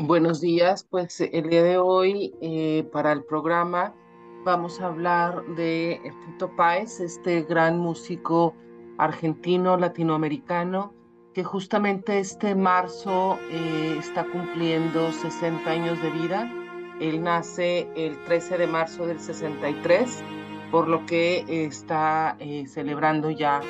Buenos días, pues el día de hoy eh, para el programa vamos a hablar de Fito Páez, este gran músico argentino, latinoamericano, que justamente este marzo eh, está cumpliendo 60 años de vida. Él nace el 13 de marzo del 63, por lo que está eh, celebrando ya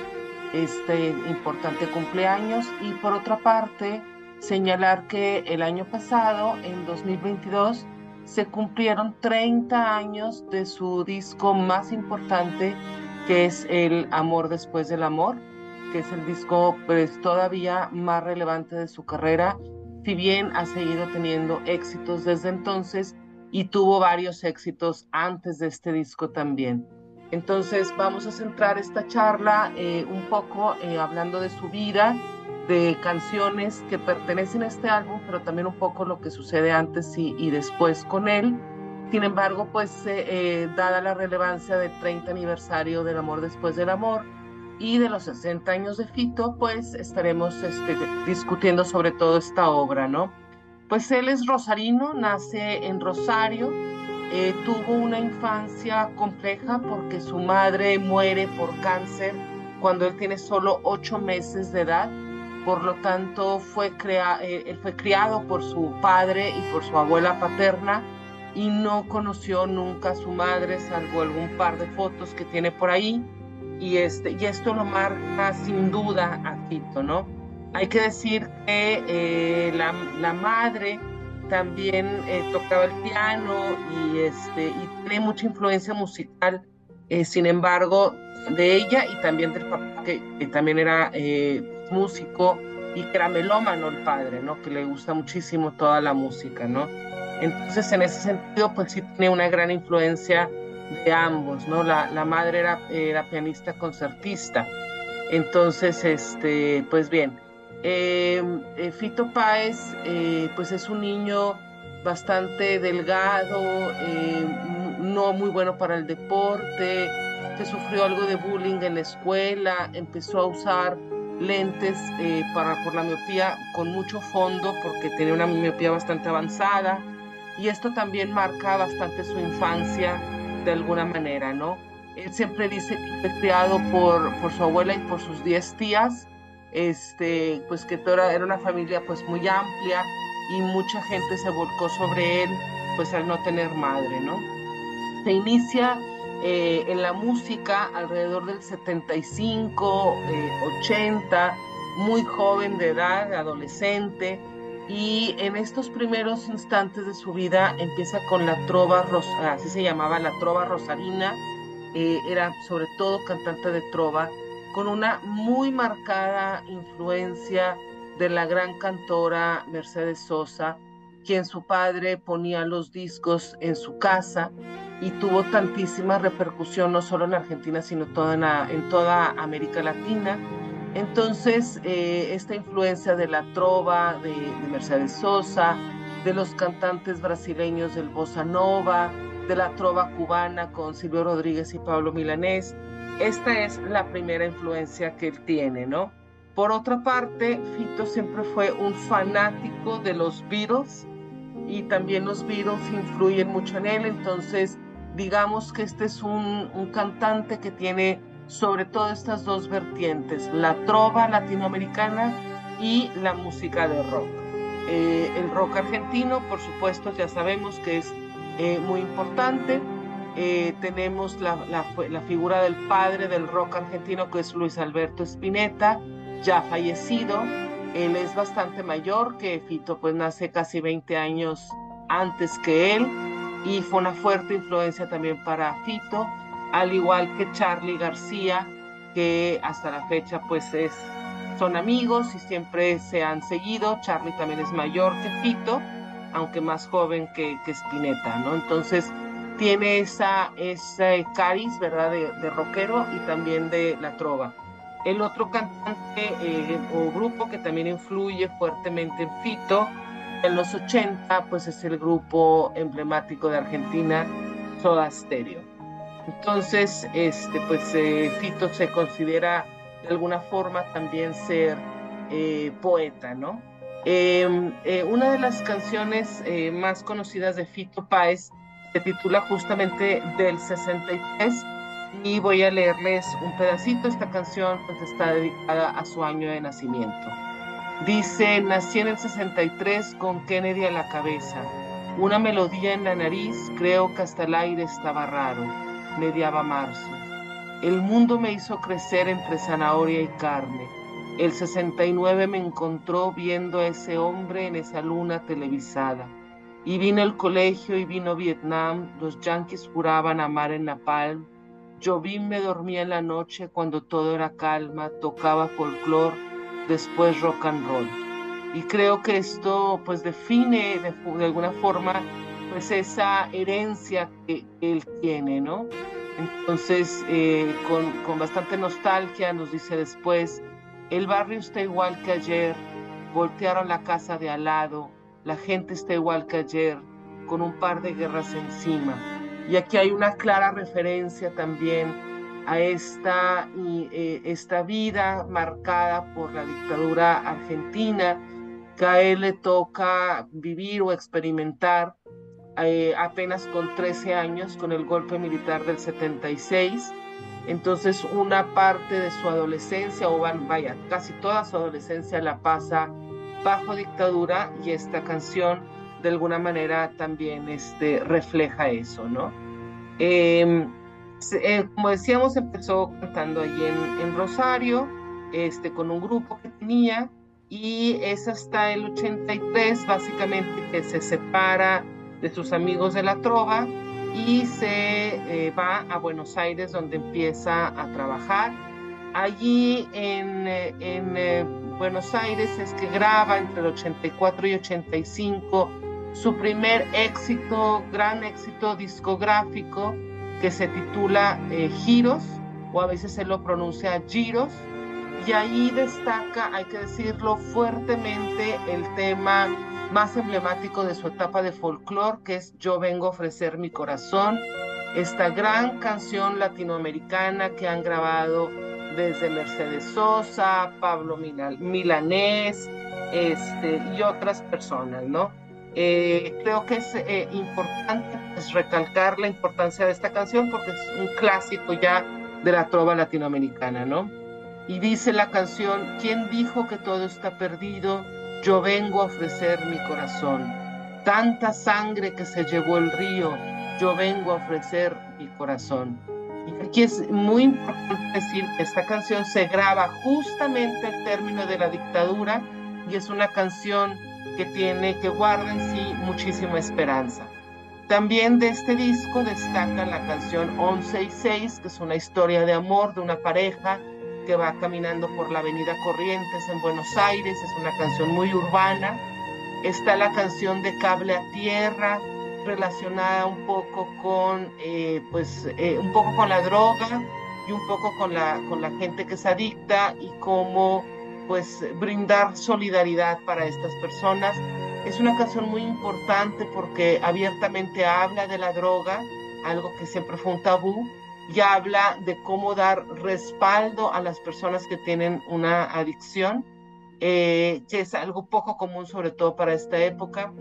este importante cumpleaños. Y por otra parte, señalar que el año pasado, en 2022, se cumplieron 30 años de su disco más importante, que es El Amor después del Amor, que es el disco pues, todavía más relevante de su carrera, si bien ha seguido teniendo éxitos desde entonces y tuvo varios éxitos antes de este disco también. Entonces vamos a centrar esta charla eh, un poco eh, hablando de su vida, de canciones que pertenecen a este álbum, pero también un poco lo que sucede antes y, después con él. Sin embargo, pues eh, dada la relevancia del 30 aniversario del amor después del amor y de los 60 años de Fito, pues estaremos este, discutiendo sobre todo esta obra, ¿no? Pues él es rosarino, nace en Rosario, eh, tuvo una infancia compleja porque su madre muere por cáncer cuando él tiene solo ocho meses de edad. Por lo tanto, fue eh, él fue criado por su padre y por su abuela paterna y no conoció nunca a su madre, salvo algún par de fotos que tiene por ahí. Y, este, y esto lo marca sin duda a Tito, ¿no? Hay que decir que eh, la, la madre también eh, tocaba el piano y, este, y tiene mucha influencia musical, eh, sin embargo, de ella y también del papá, que, también era eh, músico y que era melómano el padre, ¿no? Que le gusta muchísimo toda la música, ¿no? Entonces, en ese sentido, pues sí tiene una gran influencia de ambos, ¿no? La, la madre era, era pianista concertista. Entonces, este, pues bien, eh, eh, Fito Páez, eh, pues es un niño bastante delgado, no muy bueno para el deporte, que sufrió algo de bullying en la escuela, empezó a usar lentes para, por la miopía con mucho fondo porque tenía una miopía bastante avanzada y esto también marca bastante su infancia de alguna manera, ¿no? Él siempre dice que fue criado por, por su abuela y por sus 10 tías este, pues que toda, era una familia pues muy amplia y mucha gente se volcó sobre él, pues al no tener madre, ¿no? Se inicia eh, en la música alrededor del 75, 80, eh, muy joven de edad, adolescente, y en estos primeros instantes de su vida empieza con la trova, así se llamaba, la trova rosarina, eh, era sobre todo cantante de trova, con una muy marcada influencia de la gran cantora Mercedes Sosa, quien su padre ponía los discos en su casa y tuvo tantísima repercusión no solo en Argentina, sino toda en, toda América Latina. Entonces, eh, esta influencia de la trova de, de, Mercedes Sosa, de los cantantes brasileños del bossa nova, de la trova cubana con Silvio Rodríguez y Pablo Milanés, esta es la primera influencia que él tiene, ¿no? Por otra parte, Fito siempre fue un fanático de los Beatles y también los Beatles influyen mucho en él, entonces digamos que este es un, cantante que tiene sobre todo estas dos vertientes, la trova latinoamericana y la música de rock. Eh, el rock argentino, por supuesto, ya sabemos que es eh, muy importante, eh, tenemos la, figura del padre del rock argentino, que es Luis Alberto Spinetta, ya fallecido. Él es bastante mayor que Fito, pues nace casi 20 años antes que él y fue una fuerte influencia también para Fito, al igual que Charlie García, que hasta la fecha pues es, son amigos y siempre se han seguido. Charlie también es mayor que Fito, aunque más joven que, que Spinetta, ¿no? Entonces, tiene esa, ese cariz, ¿verdad?, de, rockero y también de la trova. El otro cantante eh, o grupo que también influye fuertemente en Fito en los 80, pues es el grupo emblemático de Argentina, Soda Stereo. Entonces, este, pues eh, Fito se considera de alguna forma también ser eh, poeta, ¿no? Em, eh, una de las canciones eh, más conocidas de Fito Páez se titula justamente del 63 y voy a leerles un pedacito. Esta canción pues, está dedicada a su año de nacimiento. Dice, nací en el 63 con Kennedy a la cabeza, una melodía en la nariz, creo que hasta el aire estaba raro, mediaba marzo. El mundo me hizo crecer entre zanahoria y carne el 69 me encontró viendo a ese hombre en esa luna televisada. Y vino el colegio y vino Vietnam, los yanquis juraban amar en Napalm. Yo vi me dormía en la noche cuando todo era calma, tocaba folclore, después rock and roll. Y creo que esto pues define de, alguna forma pues esa herencia que, él tiene, ¿no? Entonces, eh, con, con bastante nostalgia nos dice después, el barrio está igual que ayer, voltearon la casa de al lado, la gente está igual que ayer, con un par de guerras encima. Y aquí hay una clara referencia también a esta, eh, esta vida marcada por la dictadura argentina, que a él le toca vivir o experimentar eh, apenas con 13 años con el golpe militar del 76 entonces una parte de su adolescencia, o vaya, casi toda su adolescencia la pasa bajo dictadura y esta canción de alguna manera también este, refleja eso, ¿no? Em, eh, como decíamos, empezó cantando allí en, Rosario, este, con un grupo que tenía, y es hasta el 83 básicamente que se separa de sus amigos de la trova y se eh, va a Buenos Aires donde empieza a trabajar. Allí en, eh, en Buenos Aires es que graba entre el 84 y 85 su primer éxito, gran éxito discográfico que se titula Giros o a veces se lo pronuncia Giros y ahí destaca, hay que decirlo fuertemente, el tema más emblemático de su etapa de folclore, que es Yo vengo a ofrecer mi corazón, esta gran canción latinoamericana que han grabado desde Mercedes Sosa, Pablo Milanés este, y otras personas, ¿no? Eh, creo que es eh, importante pues, recalcar la importancia de esta canción porque es un clásico ya de la trova latinoamericana, ¿no? Y dice la canción, ¿quién dijo que todo está perdido? yo vengo a ofrecer mi corazón. Tanta sangre que se llevó el río, yo vengo a ofrecer mi corazón. Y aquí es muy importante decir que esta canción se graba justamente al término de la dictadura y es una canción que tiene, que guarda en sí muchísima esperanza. También de este disco destaca la canción 11 y 6, que es una historia de amor de una pareja que va caminando por la avenida Corrientes en Buenos Aires, es una canción muy urbana. Está la canción de Cable a Tierra, relacionada un poco con, eh, pues, eh, un poco con la droga y un poco con la, con la gente que es adicta y cómo, pues, brindar solidaridad para estas personas. Es una canción muy importante porque abiertamente habla de la droga, algo que siempre fue un tabú, y habla de cómo dar respaldo a las personas que tienen una adicción, eh, que es algo poco común sobre todo para esta época.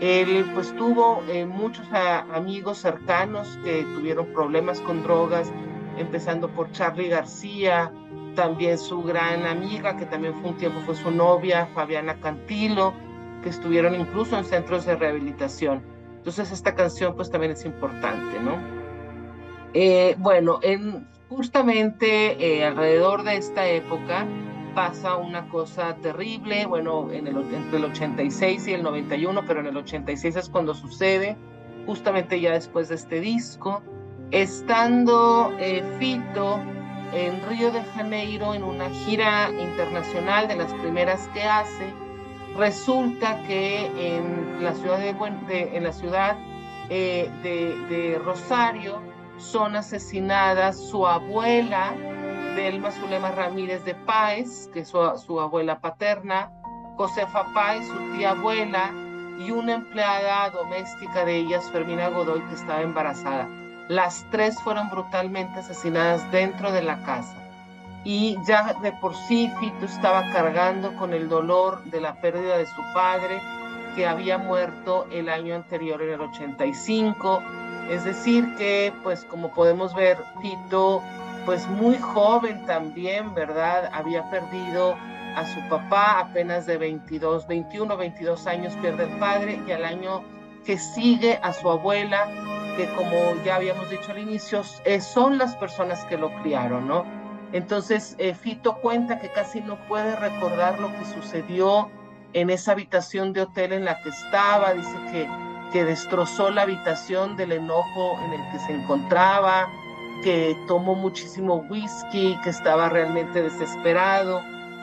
Él pues tuvo eh, muchos amigos cercanos que tuvieron problemas con drogas, empezando por Charlie García, también su gran amiga, que también fue un tiempo fue su novia, Fabiana Cantilo, que estuvieron incluso en centros de rehabilitación. Entonces esta canción pues también es importante, ¿no? Eh, bueno, en, justamente eh, alrededor de esta época pasa una cosa terrible, bueno, en el, entre el 86 y el 91, pero en el 86 es cuando sucede, justamente ya después de este disco, estando eh, Fito en Río de Janeiro en una gira internacional de las primeras que hace, resulta que en la ciudad ciudad de, Rosario son asesinadas su abuela, Delma Zulema Ramírez de Páez, que es su, abuela paterna, Josefa Páez, su tía abuela, y una empleada doméstica de ellas, Fermina Godoy, que estaba embarazada. Las tres fueron brutalmente asesinadas dentro de la casa. y ya de por sí Fito estaba cargando con el dolor de la pérdida de su padre que había muerto el año anterior en el 85. Es decir que pues como podemos ver Fito pues muy joven también, ¿verdad? Había perdido a su papá apenas de 22, 21, 22 años pierde el padre y al año que sigue a su abuela, que como ya habíamos dicho al inicio, eh, son las personas que lo criaron, ¿no? Entonces, eh, Fito cuenta que casi no puede recordar lo que sucedió en esa habitación de hotel en la que estaba, dice que, que destrozó la habitación del enojo en el que se encontraba, que tomó muchísimo whisky, que estaba realmente desesperado.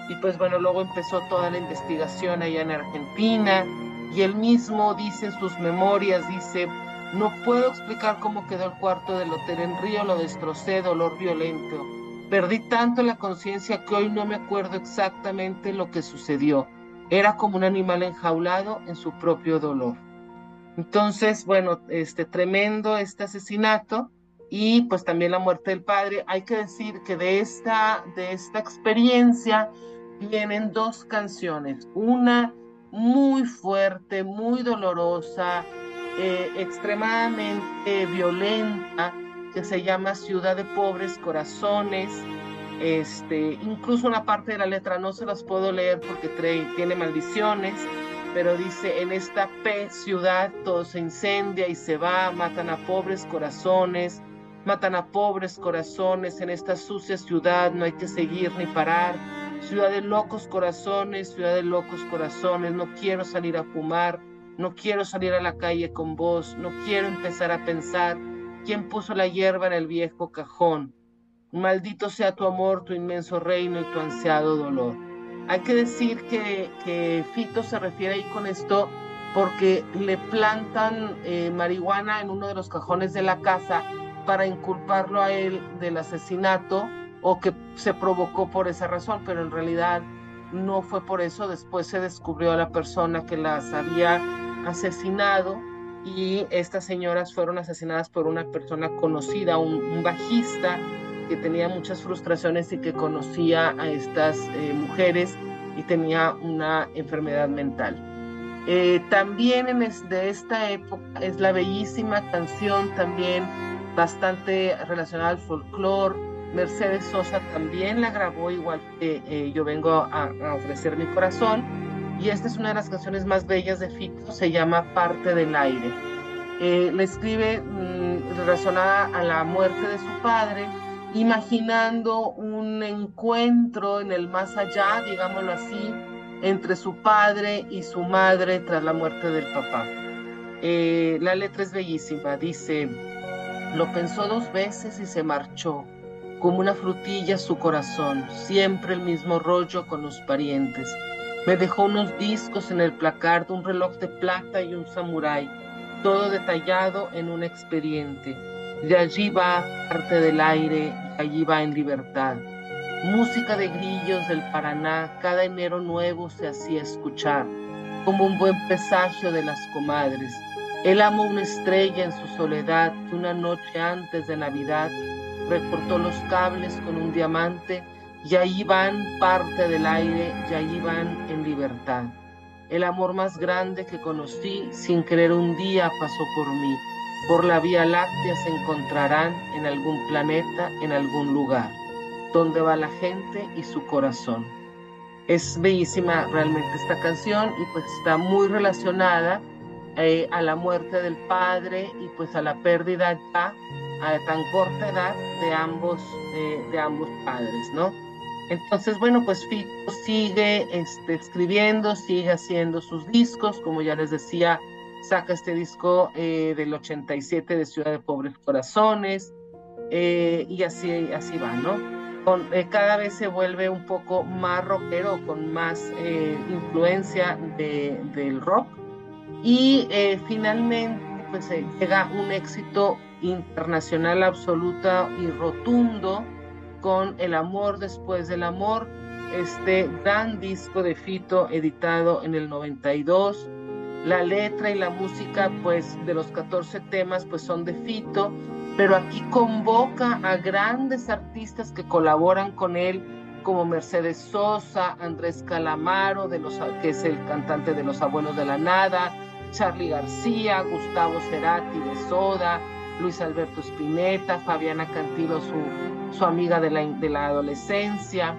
Y pues bueno, luego empezó toda la investigación allá en Argentina y él mismo dice en sus memorias, dice, no puedo explicar cómo quedó el cuarto del hotel en Río, lo destrocé, dolor violento. Perdí tanto la conciencia que hoy no me acuerdo exactamente lo que sucedió. Era como un animal enjaulado en su propio dolor. Entonces, bueno, este tremendo este asesinato y pues también la muerte del padre. Hay que decir que de esta, de esta experiencia vienen dos canciones. Una muy fuerte, muy dolorosa, eh, extremadamente violenta, que se llama Ciudad de Pobres Corazones. Este, incluso una parte de la letra no se las puedo leer porque tiene maldiciones, pero dice, en esta P ciudad todo se incendia y se va, matan a pobres corazones, matan a pobres corazones, en esta sucia ciudad no hay que seguir ni parar, ciudad de locos corazones, ciudad de locos corazones, no quiero salir a fumar, no quiero salir a la calle con vos, no quiero empezar a pensar quién puso la hierba en el viejo cajón. Maldito sea tu amor, tu inmenso reino y tu ansiado dolor. Hay que decir que, Fito se refiere ahí con esto porque le plantan eh, marihuana en uno de los cajones de la casa para inculparlo a él del asesinato o que se provocó por esa razón, pero en realidad no fue por eso. Después se descubrió a la persona que las había asesinado y estas señoras fueron asesinadas por una persona conocida, un, bajista que tenía muchas frustraciones y que conocía a estas eh, mujeres y tenía una enfermedad mental. Eh, también en de esta época es la bellísima canción también bastante relacionada al folclore Mercedes Sosa también la grabó igual que eh, Yo vengo a, ofrecer mi corazón. Y esta es una de las canciones más bellas de Fito, se llama Parte del aire. Eh, le escribe mm, relacionada a la muerte de su padre, imaginando un encuentro en el más allá, digámoslo así, entre su padre y su madre tras la muerte del papá. Eh, la letra es bellísima, dice, lo pensó dos veces y se marchó como una frutilla su corazón, siempre el mismo rollo con los parientes. Me dejó unos discos en el placard, un reloj de plata y un samurái, todo detallado en un expediente. De allí va parte del aire allí va en libertad. Música de grillos del Paraná, cada enero nuevo se hacía escuchar, como un buen presagio de las comadres. Él amó una estrella en su soledad que una noche antes de Navidad recortó los cables con un diamante y ahí van parte del aire y ahí van en libertad. El amor más grande que conocí sin querer un día pasó por mí. Por la Vía Láctea se encontrarán en algún planeta, en algún lugar, donde va la gente y su corazón. Es bellísima realmente esta canción y pues está muy relacionada eh, a la muerte del padre y pues a la pérdida ya a tan corta edad de ambos, eh, de ambos padres, ¿no? Entonces, bueno, pues Fito sigue este, escribiendo, sigue haciendo sus discos, como ya les decía, saca este disco eh, del 87 de Ciudad de Pobres Corazones, eh, y así, así va, ¿no? Con, cada vez se vuelve un poco más rockero, con más influencia de, del rock, y finalmente pues llega un éxito internacional absoluta y rotundo con El amor después del amor, este gran disco de Fito editado en el 92. La letra y la música pues de los 14 temas pues son de Fito, pero aquí convoca a grandes artistas que colaboran con él, como Mercedes Sosa, Andrés Calamaro, de los, que es el cantante de Los Abuelos de la Nada, Charlie García, Gustavo Cerati de Soda, Luis Alberto Spinetta, Fabiana Cantilo, su, su amiga de la, adolescencia,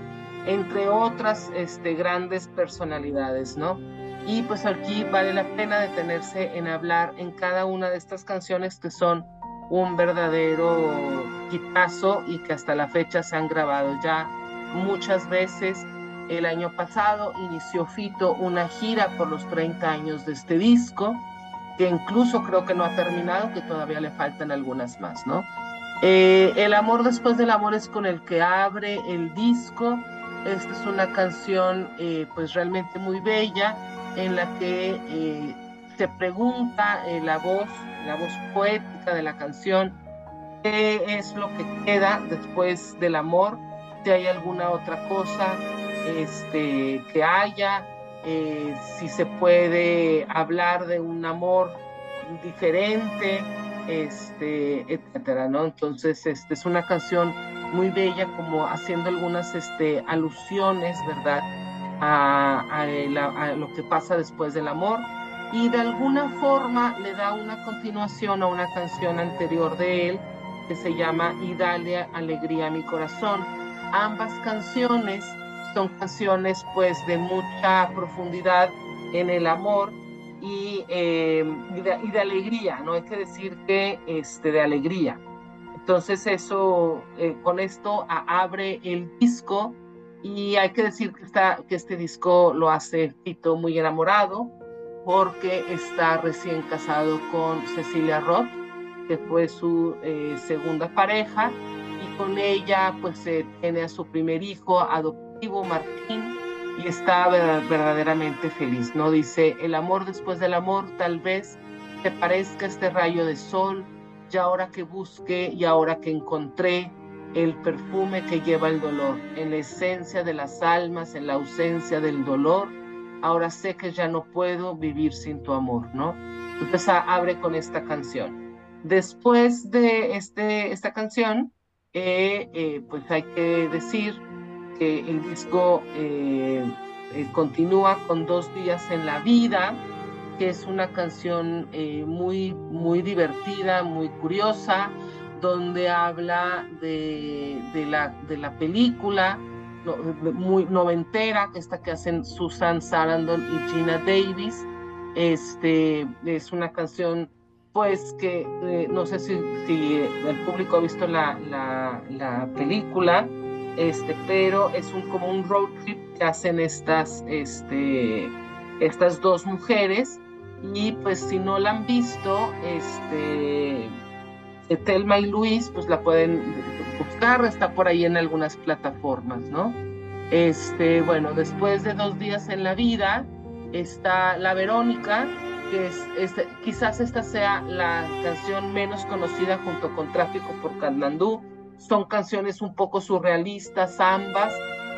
entre otras este, grandes personalidades, ¿no? Y pues aquí vale la pena detenerse en hablar en cada una de estas canciones que son un verdadero quitazo y que hasta la fecha se han grabado ya muchas veces. El año pasado inició Fito una gira por los 30 años de este disco, que incluso creo que no ha terminado, que todavía le faltan algunas más, ¿no? Eh, el amor después del amor es con el que abre el disco. Esta es una canción eh, pues realmente muy bella en la que eh, se pregunta la voz, la voz poética de la canción, qué es lo que queda después del amor, si hay alguna otra cosa este, que haya, si se puede hablar de un amor diferente, este, etcétera, ¿no? Entonces, este es una canción muy bella, como haciendo algunas este, alusiones, ¿verdad? A, lo que pasa después del amor y de alguna forma le da una continuación a una canción anterior de él que se llama Y dale alegría a mi corazón. Ambas canciones son canciones pues de mucha profundidad en el amor y, eh, de, alegría, no hay que decir que este, de alegría. Entonces eso, eh, con esto abre el disco y hay que decir que, está, que este disco lo hace Tito muy enamorado porque está recién casado con Cecilia Roth, que fue su eh, segunda pareja y con ella pues tiene a su primer hijo adoptado Martín y está verdaderamente feliz, ¿no? Dice, el amor después del amor tal vez te parezca este rayo de sol, y ahora que busqué y ahora que encontré el perfume que lleva el dolor, en la esencia de las almas, en la ausencia del dolor, ahora sé que ya no puedo vivir sin tu amor, ¿no? Entonces abre con esta canción. Después de este, esta canción, eh, eh, pues hay que decir el disco eh, eh, continúa con Dos días en la vida, que es una canción eh, muy, muy divertida, muy curiosa, donde habla de, la, de la película muy noventera, esta que hacen Susan Sarandon y Gina Davis. Este, es una canción pues que no sé si, el público ha visto la, la, la película, este, pero es un, como un road trip que hacen estas, este, estas dos mujeres y pues si no la han visto, este, Telma y Luis, pues la pueden buscar, está por ahí en algunas plataformas, ¿no? Este, bueno, después de dos días en la vida, está La Verónica, que es, quizás esta sea la canción menos conocida junto con Tráfico por Katmandú, son canciones un poco surrealistas ambas,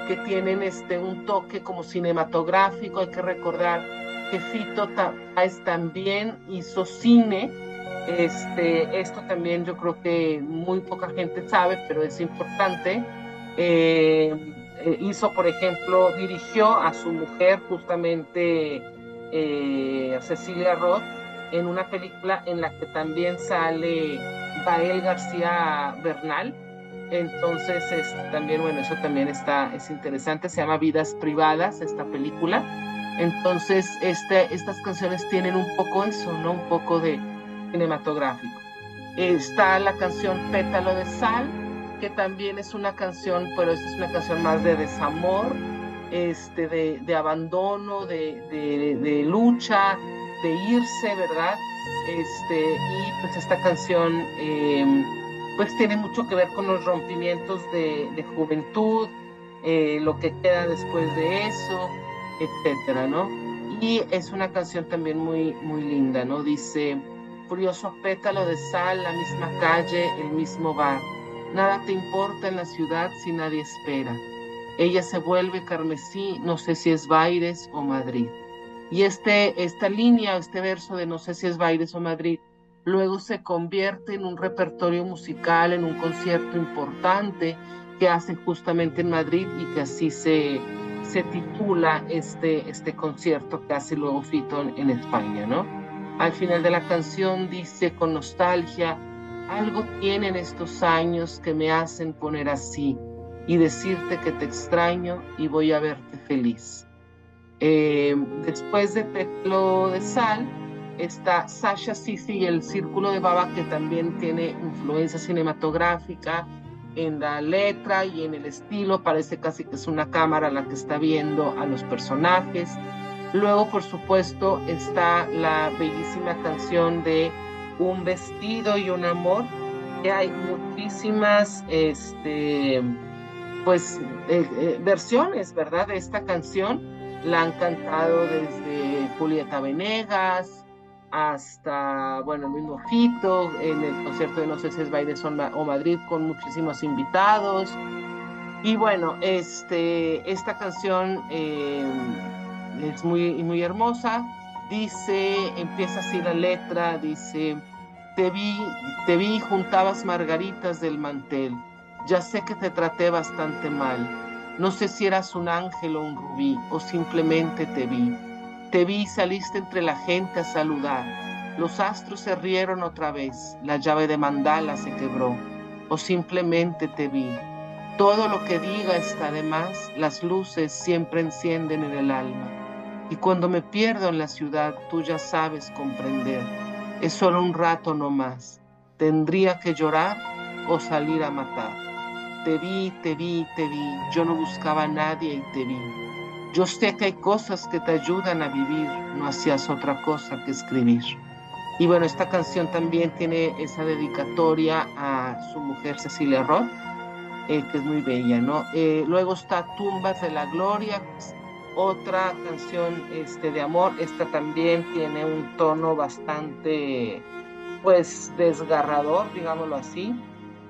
que tienen este, un toque como cinematográfico. Hay que recordar que Fito Páez también hizo cine. Este, esto también yo creo que muy poca gente sabe, pero es importante. Eh, hizo, por ejemplo, dirigió a su mujer, justamente eh, Cecilia Roth, en una película en la que también sale Bael García Bernal entonces, también, bueno, eso también está, es interesante, se llama Vidas Privadas, esta película. Entonces, este, estas canciones tienen un poco eso, ¿no? Un poco de cinematográfico. Está la canción Pétalo de Sal, que también es una canción, pero esta es una canción más de desamor, este, de, abandono, de, lucha, de irse, ¿verdad? Este, y pues esta canción... Eh, pues tiene mucho que ver con los rompimientos de, juventud, eh, lo que queda después de eso, etcétera, ¿no? Y es una canción también muy, muy linda, ¿no? Dice, furioso pétalo de sal, la misma calle, el mismo bar. Nada te importa en la ciudad si nadie espera. Ella se vuelve carmesí, no sé si es Baires o Madrid. Y este, esta línea, este verso de no sé si es Baires o Madrid, luego se convierte en un repertorio musical, en un concierto importante que hace justamente en Madrid y que así se, se titula este, este concierto que hace luego Fito en, España, ¿no? Al final de la canción dice con nostalgia, algo tienen estos años que me hacen poner así y decirte que te extraño y voy a verte feliz. Eh, después de Petlo de Sal, está Sasha Sisi y el Círculo de Baba, que también tiene influencia cinematográfica en la letra y en el estilo. Parece casi que es una cámara la que está viendo a los personajes. Luego, por supuesto, está la bellísima canción de Un vestido y un amor, que hay muchísimas este, pues, eh, eh, versiones, ¿verdad?, de esta canción. La han cantado desde Julieta Venegas, hasta, bueno, el mismo Fito, en el concierto de No sé si es Baile o Madrid, con muchísimos invitados. Y bueno, este, esta canción eh, es muy, muy hermosa. Dice, empieza así la letra, dice, te vi, te vi juntabas margaritas del mantel. Ya sé que te traté bastante mal. No sé si eras un ángel o un rubí, o simplemente te vi. Te vi y saliste entre la gente a saludar. Los astros se rieron otra vez, la llave de mandala se quebró, o simplemente te vi. Todo lo que diga está de más, las luces siempre encienden en el alma. Y cuando me pierdo en la ciudad, tú ya sabes comprender. Es solo un rato no más. Tendría que llorar o salir a matar. Te vi, te vi, te vi. Yo no buscaba a nadie y te vi. Yo sé que hay cosas que te ayudan a vivir, no hacías otra cosa que escribir. Y bueno, esta canción también tiene esa dedicatoria a su mujer Cecilia Roth, eh, que es muy bella, ¿no? Eh, luego está Tumbas de la Gloria, otra canción este, de amor. Esta también tiene un tono bastante, pues, desgarrador, digámoslo así.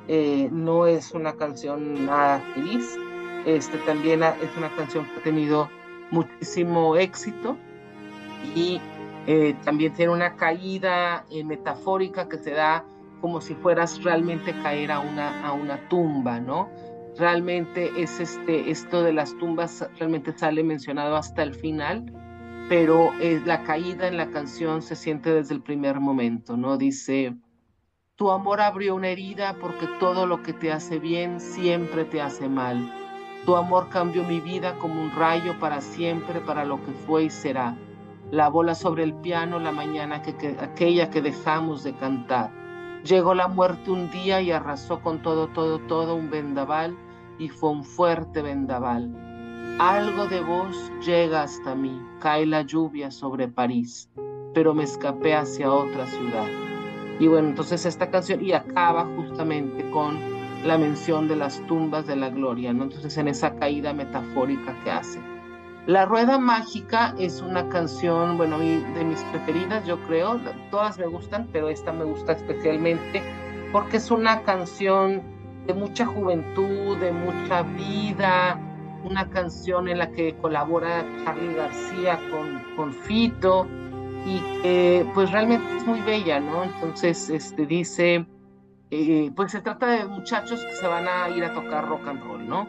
Eh, no es una canción nada feliz. Este también es una canción que ha tenido muchísimo éxito y eh, también tiene una caída eh, metafórica que se da como si fueras realmente caer a una, a una tumba, ¿no? Realmente es este, esto de las tumbas realmente sale mencionado hasta el final, pero eh, la caída en la canción se siente desde el primer momento, ¿no? Dice, tu amor abrió una herida porque todo lo que te hace bien siempre te hace mal tu amor cambió mi vida como un rayo para siempre, para lo que fue y será. La bola sobre el piano la mañana que, aquella que dejamos de cantar. Llegó la muerte un día y arrasó con todo, todo, todo un vendaval y fue un fuerte vendaval. Algo de vos llega hasta mí, cae la lluvia sobre París, pero me escapé hacia otra ciudad. Y bueno, entonces esta canción y acaba justamente con la mención de las tumbas de la gloria, ¿no? Entonces en esa caída metafórica que hace. La Rueda Mágica es una canción, bueno, de mis preferidas, yo creo, todas me gustan, pero esta me gusta especialmente porque es una canción de mucha juventud, de mucha vida, una canción en la que colabora Charlie García con, con Fito y que pues realmente es muy bella, ¿no? Entonces, este dice, eh, pues se trata de muchachos que se van a ir a tocar rock and roll, ¿no?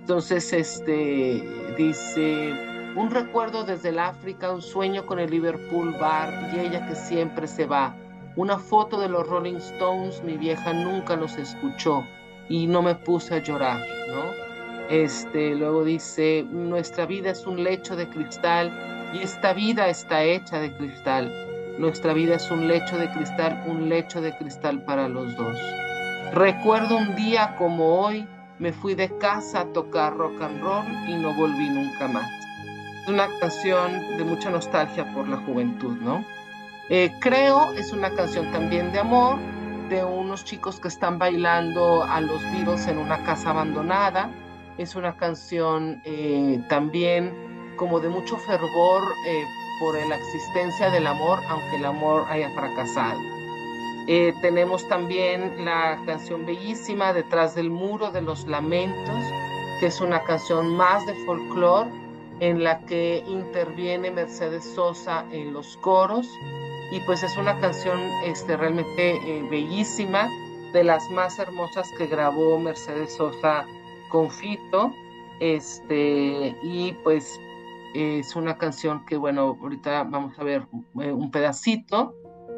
Entonces, este, dice, un recuerdo desde el África, un sueño con el Liverpool Bar y ella que siempre se va. Una foto de los Rolling Stones, mi vieja nunca los escuchó y no me puse a llorar, ¿no? Este, luego dice, nuestra vida es un lecho de cristal y esta vida está hecha de cristal. Nuestra vida es un lecho de cristal, un lecho de cristal para los dos. Recuerdo un día como hoy, me fui de casa a tocar rock and roll y no volví nunca más. Es una canción de mucha nostalgia por la juventud, ¿no? Eh, creo es una canción también de amor, de unos chicos que están bailando a los Beatles en una casa abandonada. Es una canción eh, también como de mucho fervor eh, por la existencia del amor, aunque el amor haya fracasado. Eh, tenemos también la canción bellísima Detrás del muro de los lamentos, que es una canción más de folclore en la que interviene Mercedes Sosa en los coros y pues es una canción este, realmente eh, bellísima, de las más hermosas que grabó Mercedes Sosa con Fito, este, y pues es una canción que, bueno, ahorita vamos a ver eh, un pedacito.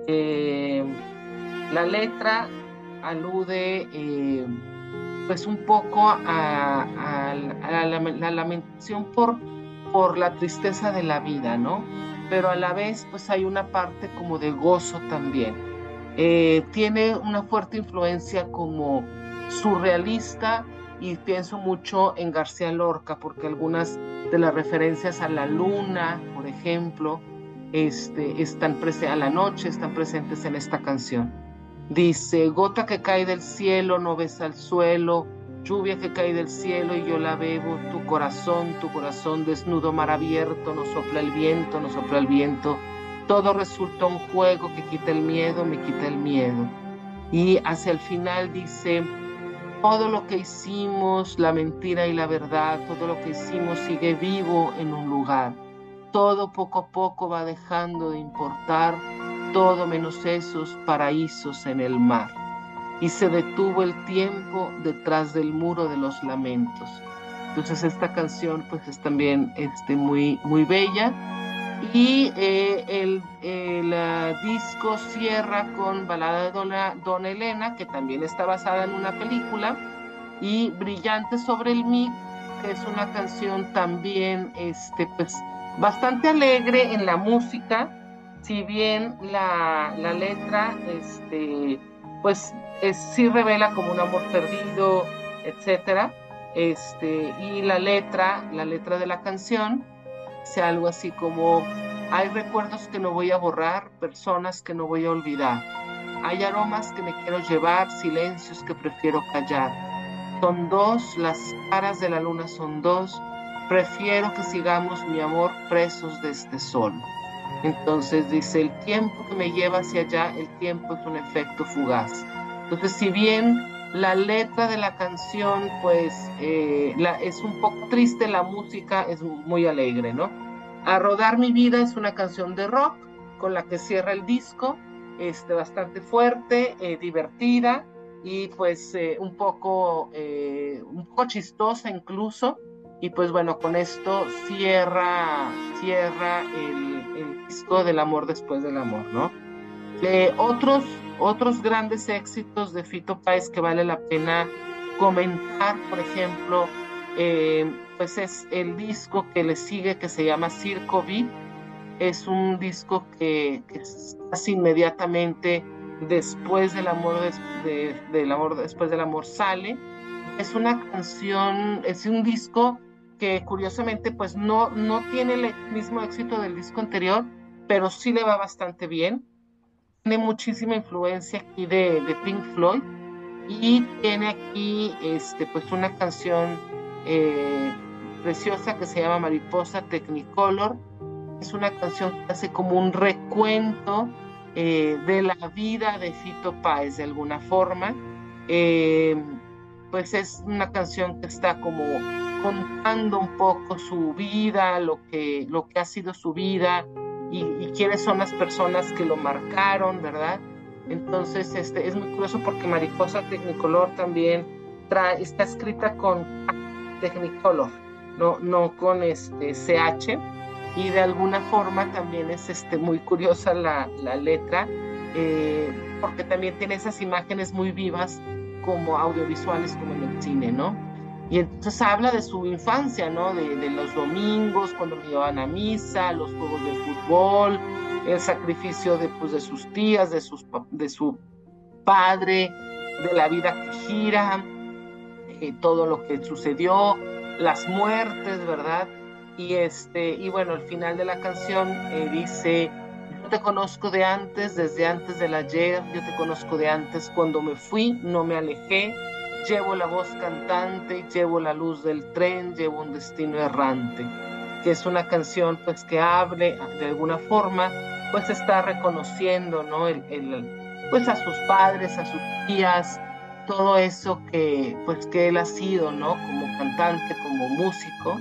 Eh, la letra alude pues un poco a, la, la, lamentación por, por la tristeza de la vida, ¿no? pero a la vez pues hay una parte como de gozo también. Eh, tiene una fuerte influencia como surrealista y pienso mucho en García Lorca porque algunas de las referencias a la luna, por ejemplo, este, están a la noche están presentes en esta canción. Dice, gota que cae del cielo, no ves al suelo, lluvia que cae del cielo y yo la bebo, tu corazón, tu corazón desnudo, mar abierto, nos sopla el viento, nos sopla el viento, todo resulta un juego que quita el miedo, me quita el miedo. Y hacia el final dice, todo lo que hicimos, la mentira y la verdad, todo lo que hicimos sigue vivo en un lugar. Todo poco a poco va dejando de importar, todo menos esos paraísos en el mar y se detuvo el tiempo detrás del muro de los lamentos. Entonces esta canción pues es también este, muy, muy bella y eh, el, el disco cierra con Balada de Dona, Dona, Elena, que también está basada en una película, y Brillante sobre el mí, que es una canción también este, pues, bastante alegre en la música, si bien la, la letra este, pues es, sí revela como un amor perdido, etcétera. Este, y la letra, la letra de la canción, dice algo así como, hay recuerdos que no voy a borrar, personas que no voy a olvidar. Hay aromas que me quiero llevar, silencios que prefiero callar. Son dos, las caras de la luna son dos. Prefiero que sigamos mi amor presos de este sol. Entonces dice, el tiempo que me lleva hacia allá, el tiempo es un efecto fugaz. Entonces, si bien la letra de la canción, pues, eh, es un poco triste, la música es muy alegre, ¿no? A Rodar mi vida es una canción de rock con la que cierra el disco, este, bastante fuerte, eh, divertida y pues eh, un, poco, un poco chistosa incluso. Y pues bueno, con esto cierra, cierra el, disco del amor después del amor, ¿no? Otros, otros grandes éxitos de Fito Páez que vale la pena comentar, por ejemplo, eh, pues es el disco que le sigue que se llama Circo Beat. Es un disco que, que casi inmediatamente después del amor, del amor, después del amor sale. Es una canción, es un disco que curiosamente pues no, no tiene el mismo éxito del disco anterior, pero sí le va bastante bien. Tiene muchísima influencia aquí de, de Pink Floyd y tiene aquí este, pues una canción eh, preciosa que se llama Mariposa Technicolor. Es una canción que hace como un recuento eh, de la vida de Fito Páez de alguna forma. Eh, pues es una canción que está como contando un poco su vida, lo que, lo que ha sido su vida y, quiénes son las personas que lo marcaron, ¿verdad? Entonces, este, es muy curioso porque Mariposa Technicolor también trae, está escrita con Technicolor, no, no con este CH, y de alguna forma también es este, muy curiosa la, la letra, eh, porque también tiene esas imágenes muy vivas como audiovisuales como en el cine, ¿no? Y entonces habla de su infancia, ¿no? De, los domingos, cuando me llevaban a misa, los juegos de fútbol, el sacrificio de, pues, de sus tías, de, sus, de su padre, de la vida que gira, eh, todo lo que sucedió, las muertes, ¿verdad? Y, este, y bueno, el final de la canción eh, dice, yo te conozco de antes, desde antes del ayer, yo te conozco de antes, cuando me fui, no me alejé, llevo la voz cantante, llevo la luz del tren, llevo un destino errante, que es una canción pues que abre de alguna forma, pues está reconociendo, ¿no? El, pues a sus padres, a sus tías, todo eso que pues que él ha sido, ¿no? Como cantante, como músico,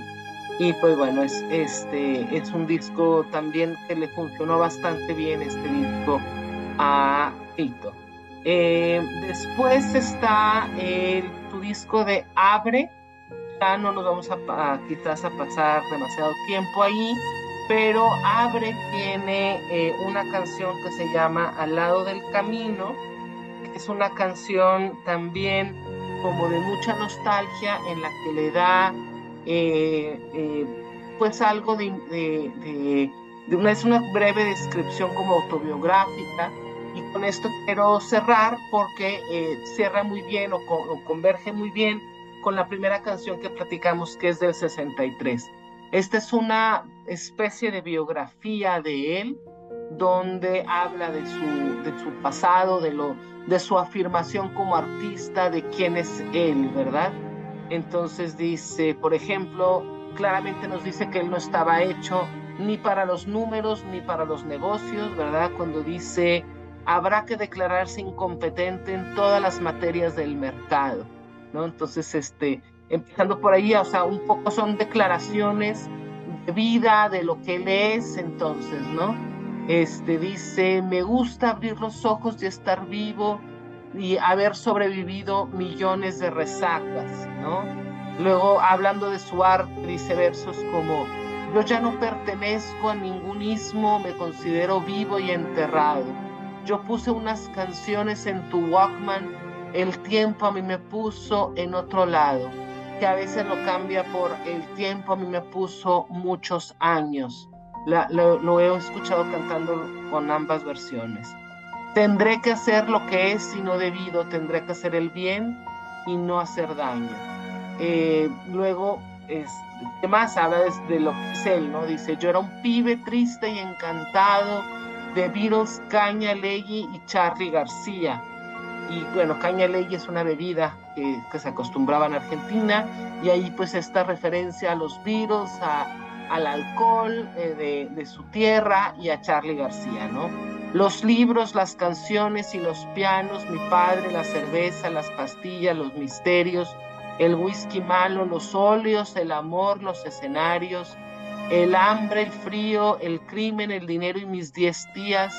Y pues bueno, es, este, es un disco también que le funcionó bastante bien este disco a Fito. Eh, después está el, tu disco de Abre, ya no nos vamos a, quizás a pasar demasiado tiempo ahí, pero Abre tiene eh, una canción que se llama Al lado del camino, que es una canción también como de mucha nostalgia en la que le da eh, eh, pues algo de, es una breve descripción como autobiográfica y con esto quiero cerrar porque eh, cierra muy bien o, o, converge muy bien con la primera canción que platicamos que es del 63. Esta es una especie de biografía de él donde habla de su, de su pasado, de, lo, de su afirmación como artista, de quién es él, ¿verdad? Entonces dice, por ejemplo, claramente nos dice que él no estaba hecho ni para los números ni para los negocios, ¿verdad? Cuando dice, habrá que declararse incompetente en todas las materias del mercado, ¿no? Entonces, este, empezando por ahí, o sea, un poco son declaraciones de vida, de lo que él es, entonces, ¿no? Este dice, me gusta abrir los ojos y estar vivo y haber sobrevivido millones de resacas, ¿no? Luego, hablando de su arte, dice versos como, yo ya no pertenezco a ningún ismo, me considero vivo y enterrado. Yo puse unas canciones en tu Walkman, el tiempo a mí me puso en otro lado, que a veces lo cambia por el tiempo a mí me puso muchos años lo, he escuchado cantando con ambas versiones. Tendré que hacer lo que es y no debido, tendré que hacer el bien y no hacer daño. Eh, luego, es, ¿qué más habla de, lo que es él? ¿no? Dice, yo era un pibe triste y encantado de Beatles, Caña Legui y Charlie García. Y bueno, Caña Legui es una bebida que, que se acostumbraba en Argentina y ahí pues esta referencia a los Beatles, a, al alcohol eh, de, su tierra y a Charlie García, ¿no? Los libros, las canciones y los pianos, mi padre, la cerveza, las pastillas, los misterios, el whisky malo, los óleos, el amor, los escenarios, el hambre, el frío, el crimen, el dinero y mis diez días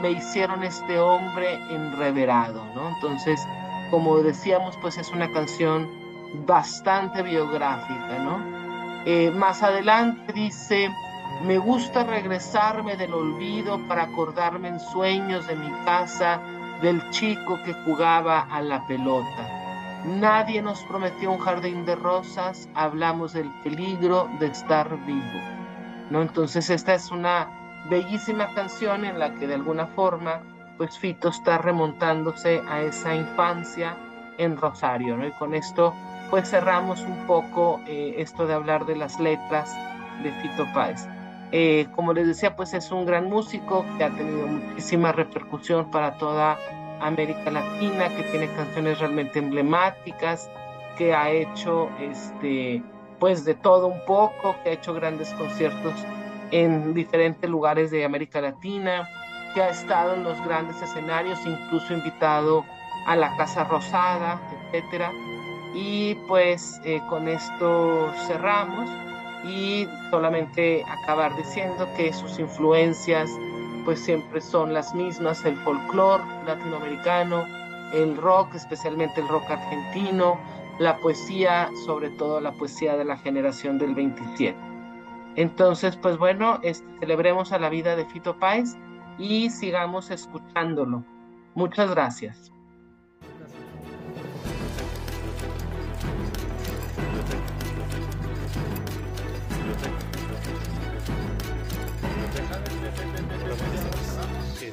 me hicieron este hombre enreverado, ¿no? Entonces, como decíamos, pues es una canción bastante biográfica, ¿no? Eh, más adelante dice, me gusta regresarme del olvido para acordarme en sueños de mi casa del chico que jugaba a la pelota. Nadie nos prometió un jardín de rosas, hablamos del peligro de estar vivo. ¿no? Entonces esta es una bellísima canción en la que de alguna forma pues Fito está remontándose a esa infancia en Rosario. ¿no? Y con esto pues cerramos un poco eh, esto de hablar de las letras de Fito Páez. Eh, como les decía, pues es un gran músico que ha tenido muchísima repercusión para toda América Latina, que tiene canciones realmente emblemáticas, que ha hecho este, pues de todo un poco, que ha hecho grandes conciertos en diferentes lugares de América Latina, que ha estado en los grandes escenarios, incluso invitado a la Casa Rosada, etcétera. Y pues eh, con esto cerramos y solamente acabar diciendo que sus influencias pues siempre son las mismas, el folclore latinoamericano, el rock, especialmente el rock argentino, la poesía, sobre todo la poesía de la generación del 27. Entonces, pues bueno, este, celebremos a la vida de Fito Páez y sigamos escuchándolo. Muchas gracias.